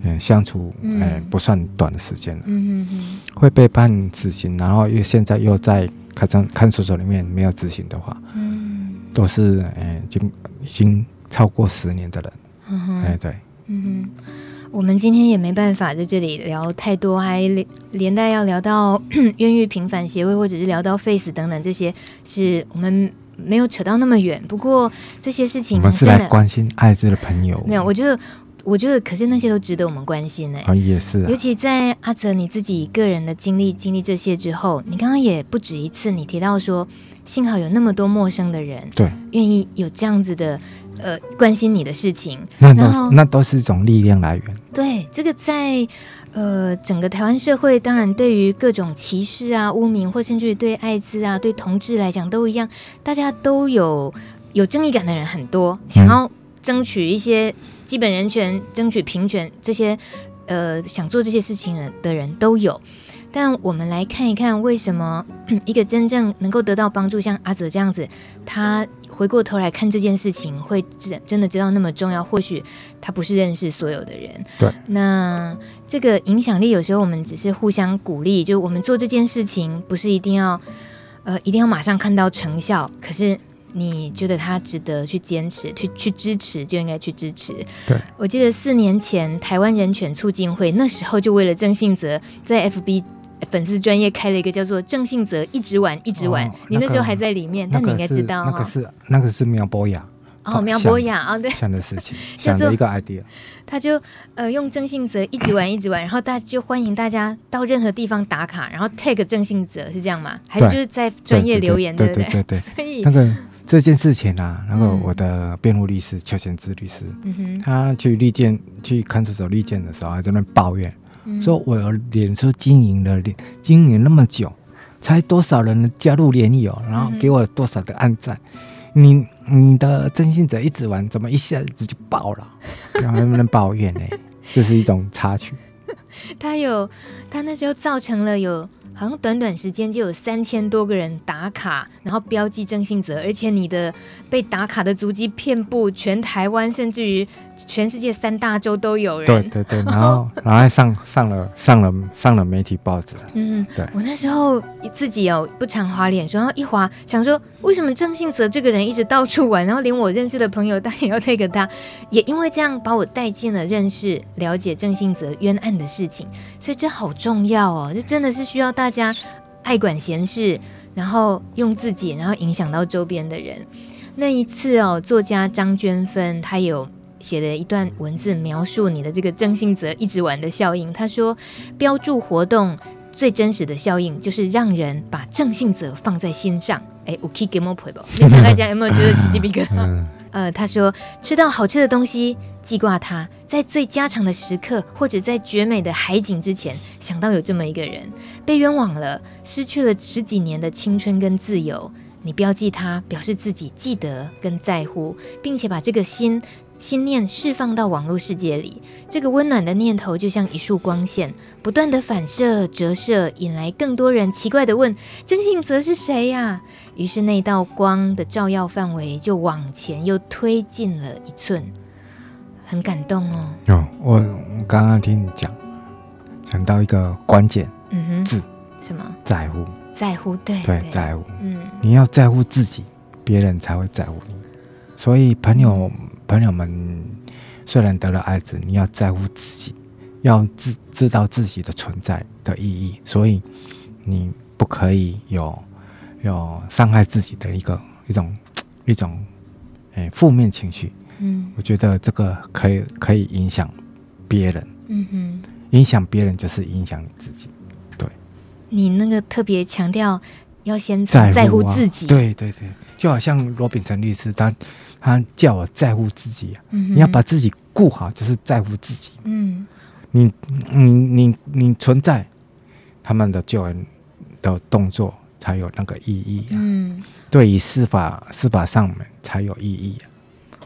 嗯相处哎不算短的时间了，嗯嗯会被判死刑，然后又现在又在看证看守所里面没有执行的话，嗯，都是哎已经已经超过十年的人。嗯哼，哎对，嗯哼，我们今天也没办法在这里聊太多，还连连带要聊到 冤狱平反协会，或者是聊到 Face 等等这些，是我们没有扯到那么远。不过这些事情，我们是来关心艾滋的朋友。没有，我觉得，我觉得，可是那些都值得我们关心呢。啊，也是。尤其在阿泽你自己个人的经历，经历这些之后，你刚刚也不止一次，你提到说，幸好有那么多陌生的人，对，愿意有这样子的。呃，关心你的事情，那都那都是一种力量来源。对，这个在呃整个台湾社会，当然对于各种歧视啊、污名，或甚至于对艾滋啊、对同志来讲都一样，大家都有有正义感的人很多，想要争取一些基本人权、争取平权这些呃想做这些事情的的人都有。但我们来看一看，为什么一个真正能够得到帮助，像阿泽这样子，他回过头来看这件事情，会真真的知道那么重要？或许他不是认识所有的人。对。那这个影响力，有时候我们只是互相鼓励，就我们做这件事情，不是一定要，呃，一定要马上看到成效。可是你觉得他值得去坚持，去去支持，就应该去支持。对。我记得四年前台湾人权促进会那时候就为了郑信泽在 FB。粉丝专业开了一个叫做郑信泽一直玩一直玩，你那时候还在里面，但你应该知道那个是那个是苗博雅哦，苗博雅啊，对，想的事情，想的一个 idea，他就呃用郑信泽一直玩一直玩，然后大家就欢迎大家到任何地方打卡，然后 tag 郑信泽是这样吗？还是就是在专业留言对不对？对对对，所以那个这件事情啊，然后我的辩护律师邱显志律师，嗯哼，他去利剑去看守所利剑的时候，还在那抱怨。说我有脸书经营了经营那么久，才多少人加入联谊哦，然后给我多少的按赞，你你的征信者一直玩，怎么一下子就爆了？然后能不能抱怨呢？这是一种插曲。他有他那时候造成了有好像短短时间就有三千多个人打卡，然后标记郑信泽，而且你的被打卡的足迹遍布全台湾，甚至于全世界三大洲都有人。对对对，然后然后还上上了上了 上了媒体报纸。嗯，对。我那时候自己有不常滑脸书，然后一滑想说，为什么郑信泽这个人一直到处玩，然后连我认识的朋友，他也要 take 他，也因为这样把我带进了认识、了解郑信泽冤案的事情，所以这好重要哦，这真的是需要大。大家爱管闲事，然后用自己，然后影响到周边的人。那一次哦，作家张娟芬她有写的一段文字，描述你的这个郑信泽一直玩的效应。他说，标注活动最真实的效应，就是让人把郑信泽放在心上。哎，我可以给莫赔不？你 大家有没有觉得起鸡皮疙瘩？呃，他说吃到好吃的东西，记挂他，在最家常的时刻，或者在绝美的海景之前，想到有这么一个人被冤枉了，失去了十几年的青春跟自由，你标记他，表示自己记得跟在乎，并且把这个心。心念释放到网络世界里，这个温暖的念头就像一束光线，不断的反射、折射，引来更多人奇怪的问：“郑信泽是谁呀、？”于是那道光的照耀范围就往前又推进了一寸，很感动哦。哦，我我刚刚听你讲，讲到一个关键，嗯哼，字什么？在乎，在乎，对对，在乎。嗯，你要在乎自己，别人才会在乎你。所以朋友。嗯朋友们，虽然得了艾滋，你要在乎自己，要知知道自己的存在的意义，所以你不可以有有伤害自己的一个一种一种诶、欸、负面情绪。嗯，我觉得这个可以可以影响别人。嗯哼，影响别人就是影响你自己。对，你那个特别强调要先在乎，自己。对对对，就好像罗秉成律师他。他叫我在乎自己啊！嗯、你要把自己顾好，就是在乎自己。嗯，你你你你存在，他们的救援的动作才有那个意义啊！嗯，对于司法司法上面才有意义啊！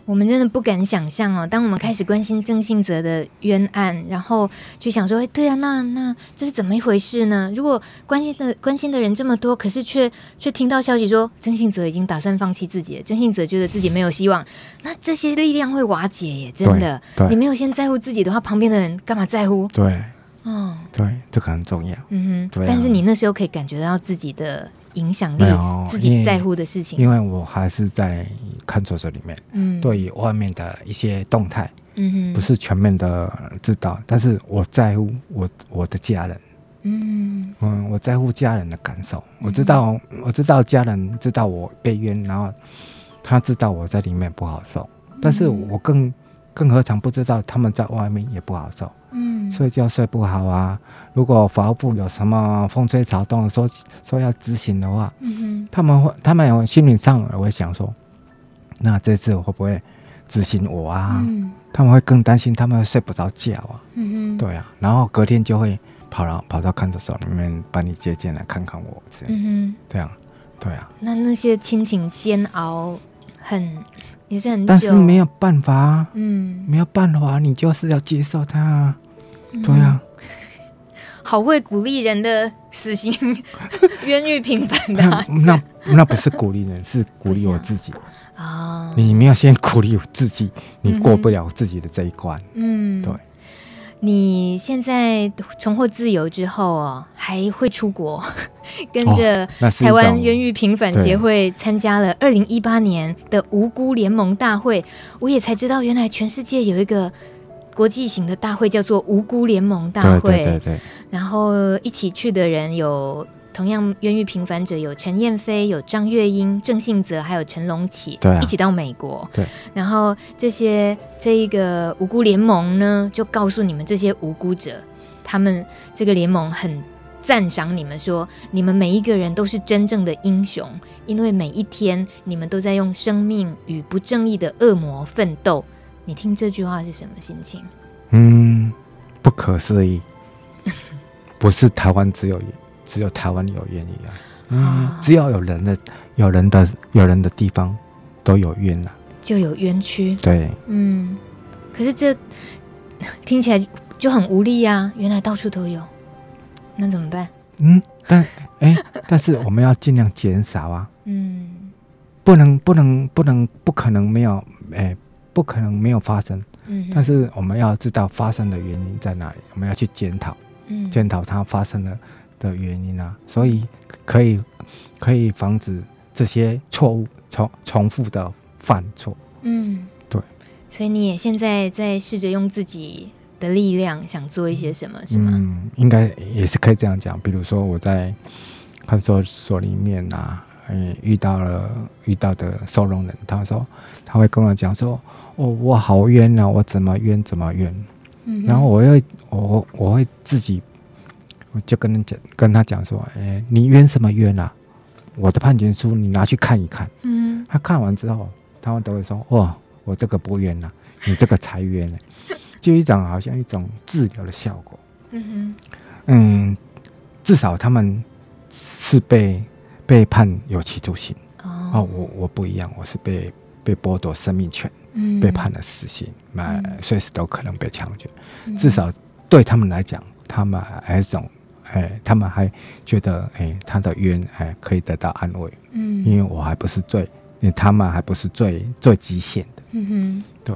我们真的不敢想象哦，当我们开始关心郑信哲的冤案，然后就想说，哎，对啊，那那这是怎么一回事呢？如果关心的关心的人这么多，可是却却听到消息说郑信哲已经打算放弃自己了，郑信哲觉得自己没有希望，那这些力量会瓦解耶！真的，你没有先在乎自己的话，旁边的人干嘛在乎？对，哦，对，这个很重要。嗯哼，对啊，但是你那时候可以感觉到自己的。影响力，自己在乎的事情。因为我还是在看守所里面，嗯，对于外面的一些动态，嗯哼，不是全面的知道，但是我在乎我我的家人，嗯。嗯，我在乎家人的感受，我知道我知道家人知道我被冤，然后他知道我在里面不好受，但是我更更何尝不知道他们在外面也不好受。嗯，睡觉睡不好啊。如果法务部有什么风吹草动说说要执行的话，嗯哼，他们会他们有心理上也会想说，那这次会不会执行我啊？嗯，他们会更担心，他们会睡不着觉啊。嗯哼，对啊，然后隔天就会跑到跑到看守所里面把你接进来看看我，这样，嗯哼，对啊，对啊。那那些亲情煎熬很。也是很，但是没有办法，嗯，没有办法，你就是要接受他，嗯、对啊，好会鼓励人的死刑 冤狱平反的、啊那，那那不是鼓励人，是鼓励我自己。啊！你没有先鼓励我自己，你过不了自己的这一关，嗯，对。你现在重获自由之后哦，还会出国，跟着台湾冤狱平反协会参加了二零一八年的无辜联盟大会。我也才知道，原来全世界有一个国际型的大会，叫做无辜联盟大会。对对对对。然后一起去的人有。同样冤狱平凡者有陈燕飞、有张月英、郑信泽，还有陈龙启，对、啊，一起到美国。对，然后这些这一个无辜联盟呢，就告诉你们这些无辜者，他们这个联盟很赞赏你们说，说你们每一个人都是真正的英雄，因为每一天你们都在用生命与不正义的恶魔奋斗。你听这句话是什么心情？嗯，不可思议，不是台湾只有。只有台湾有冤一样，嗯，只要有人的、有人的、有人的地方，都有冤了，就有冤屈。对，嗯，可是这听起来就很无力呀。原来到处都有，那怎么办？嗯，但哎，但是我们要尽量减少啊。嗯，不能不能不能不可能没有哎，不可能没有发生。嗯，但是我们要知道发生的原因在哪里，我们要去检讨，嗯，检讨它发生的的原因啊，所以可以可以防止这些错误重重复的犯错。嗯，对。所以你也现在在试着用自己的力量想做一些什么，是吗？嗯，应该也是可以这样讲。比如说我在看守所里面啊，嗯，遇到了遇到的收容人，他说他会跟我讲说。哦，我好冤呐、啊！我怎么冤怎么冤？嗯、然后我又我我会自己，我就跟他讲跟他讲说，哎，你冤什么冤啊？我的判决书你拿去看一看。嗯，他看完之后，他们都会说，哇，我这个不冤呐、啊，你这个才冤呢，就一种好像一种治疗的效果。嗯哼，嗯，至少他们是被被判有期徒刑。哦，哦，我我不一样，我是被被剥夺生命权。嗯，被判了死刑，那随、嗯、时都可能被枪决。嗯、至少对他们来讲，他们还是种，哎，他们还觉得，哎，他的冤，哎，可以得到安慰。嗯，因为我还不是最，他们还不是最最极限的。嗯哼，对。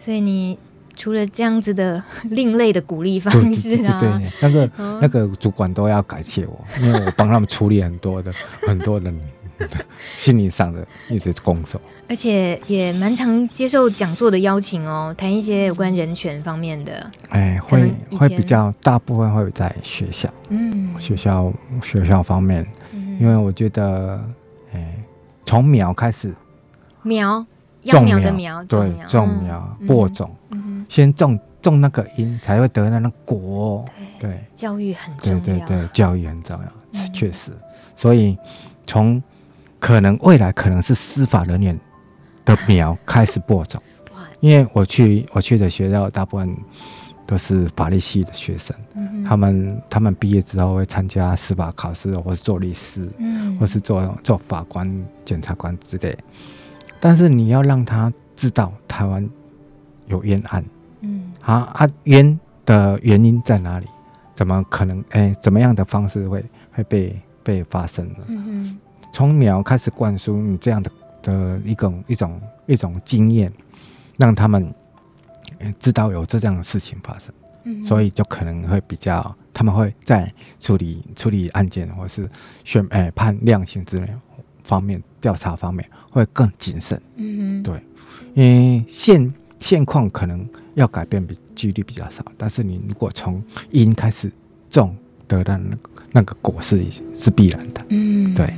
所以你除了这样子的另类的鼓励方式啊，对，那个、哦、那个主管都要感谢我，因为我帮他们处理很多的很多人。心理上的一直工作，而且也蛮常接受讲座的邀请哦，谈一些有关人权方面的。哎，会会比较大部分会在学校，嗯，学校学校方面，嗯、因为我觉得，哎，从苗开始，苗，种苗的苗，对，种苗播种，嗯、先种种那个因，才会得那个果。对，对。教育很重要，对对对，教育很重要，嗯、确实，所以从。可能未来可能是司法人员的苗开始播种，因为我去我去的学校大部分都是法律系的学生，他们他们毕业之后会参加司法考试，或是做律师，或是做做法官、检察官之类。但是你要让他知道台湾有冤案，嗯，啊啊冤的原因在哪里？怎么可能？哎，怎么样的方式会会被被发生呢？嗯从苗开始灌输你这样的的一种一种一种经验，让他们知道有这样的事情发生，嗯、所以就可能会比较，他们会在处理处理案件或是宣哎判量刑之类方面调查方面会更谨慎。嗯，对，因为现现况可能要改变比几率比较少，但是你如果从因开始种得到那个那个果是是必然的。嗯，对。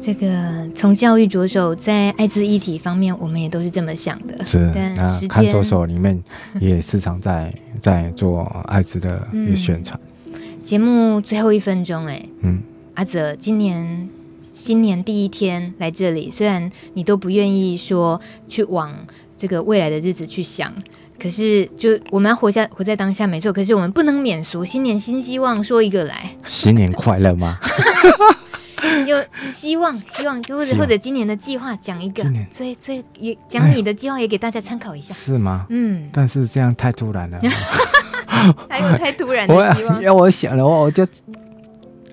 这个从教育着手，在艾滋议题方面，我们也都是这么想的。是，那看守所里面 也时常在在做艾滋的宣传。嗯、节目最后一分钟，哎，嗯，阿泽，今年新年第一天来这里，虽然你都不愿意说去往这个未来的日子去想，可是就我们要活下活在当下，没错。可是我们不能免俗，新年新希望，说一个来，新年快乐吗？有希望，希望就或者或者今年的计划讲一个，所以所以也讲你的计划也给大家参考一下，是吗？嗯，但是这样太突然了，还有太突然的希望。要我想的话，我就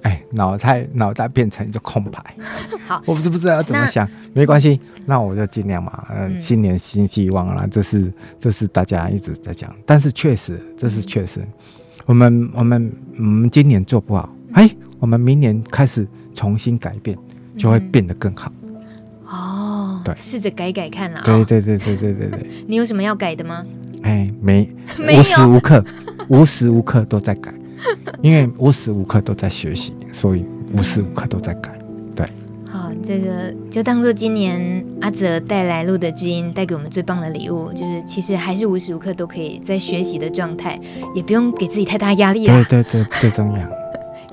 哎，脑袋脑袋变成一个空白。好，我不知不知道要怎么想，没关系，那我就尽量嘛。嗯，新年新希望啦，这是这是大家一直在讲，但是确实这是确实，我们我们我们今年做不好，哎，我们明年开始。重新改变，就会变得更好。嗯、哦，对，试着改改看啦。对对对对对对对。你有什么要改的吗？哎，没，无时无刻，无时无刻都在改，因为无时无刻都在学习，所以无时无刻都在改。对，好，这个就当做今年阿泽带来录的知音带给我们最棒的礼物，就是其实还是无时无刻都可以在学习的状态，也不用给自己太大压力了。对对对，最重要。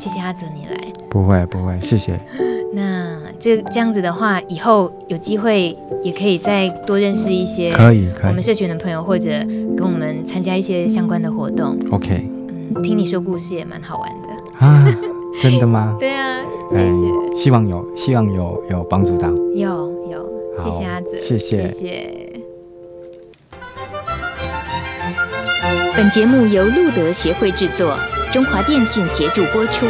谢谢阿泽你来，不会不会，谢谢。那这这样子的话，以后有机会也可以再多认识一些可以可以我们社群的朋友，或者跟我们参加一些相关的活动。OK，嗯，听你说故事也蛮好玩的啊，真的吗？对啊，谢谢。希望有希望有有帮助到，有有，谢谢阿泽，谢谢谢谢。本节目由路德协会制作。中华电信协助播出。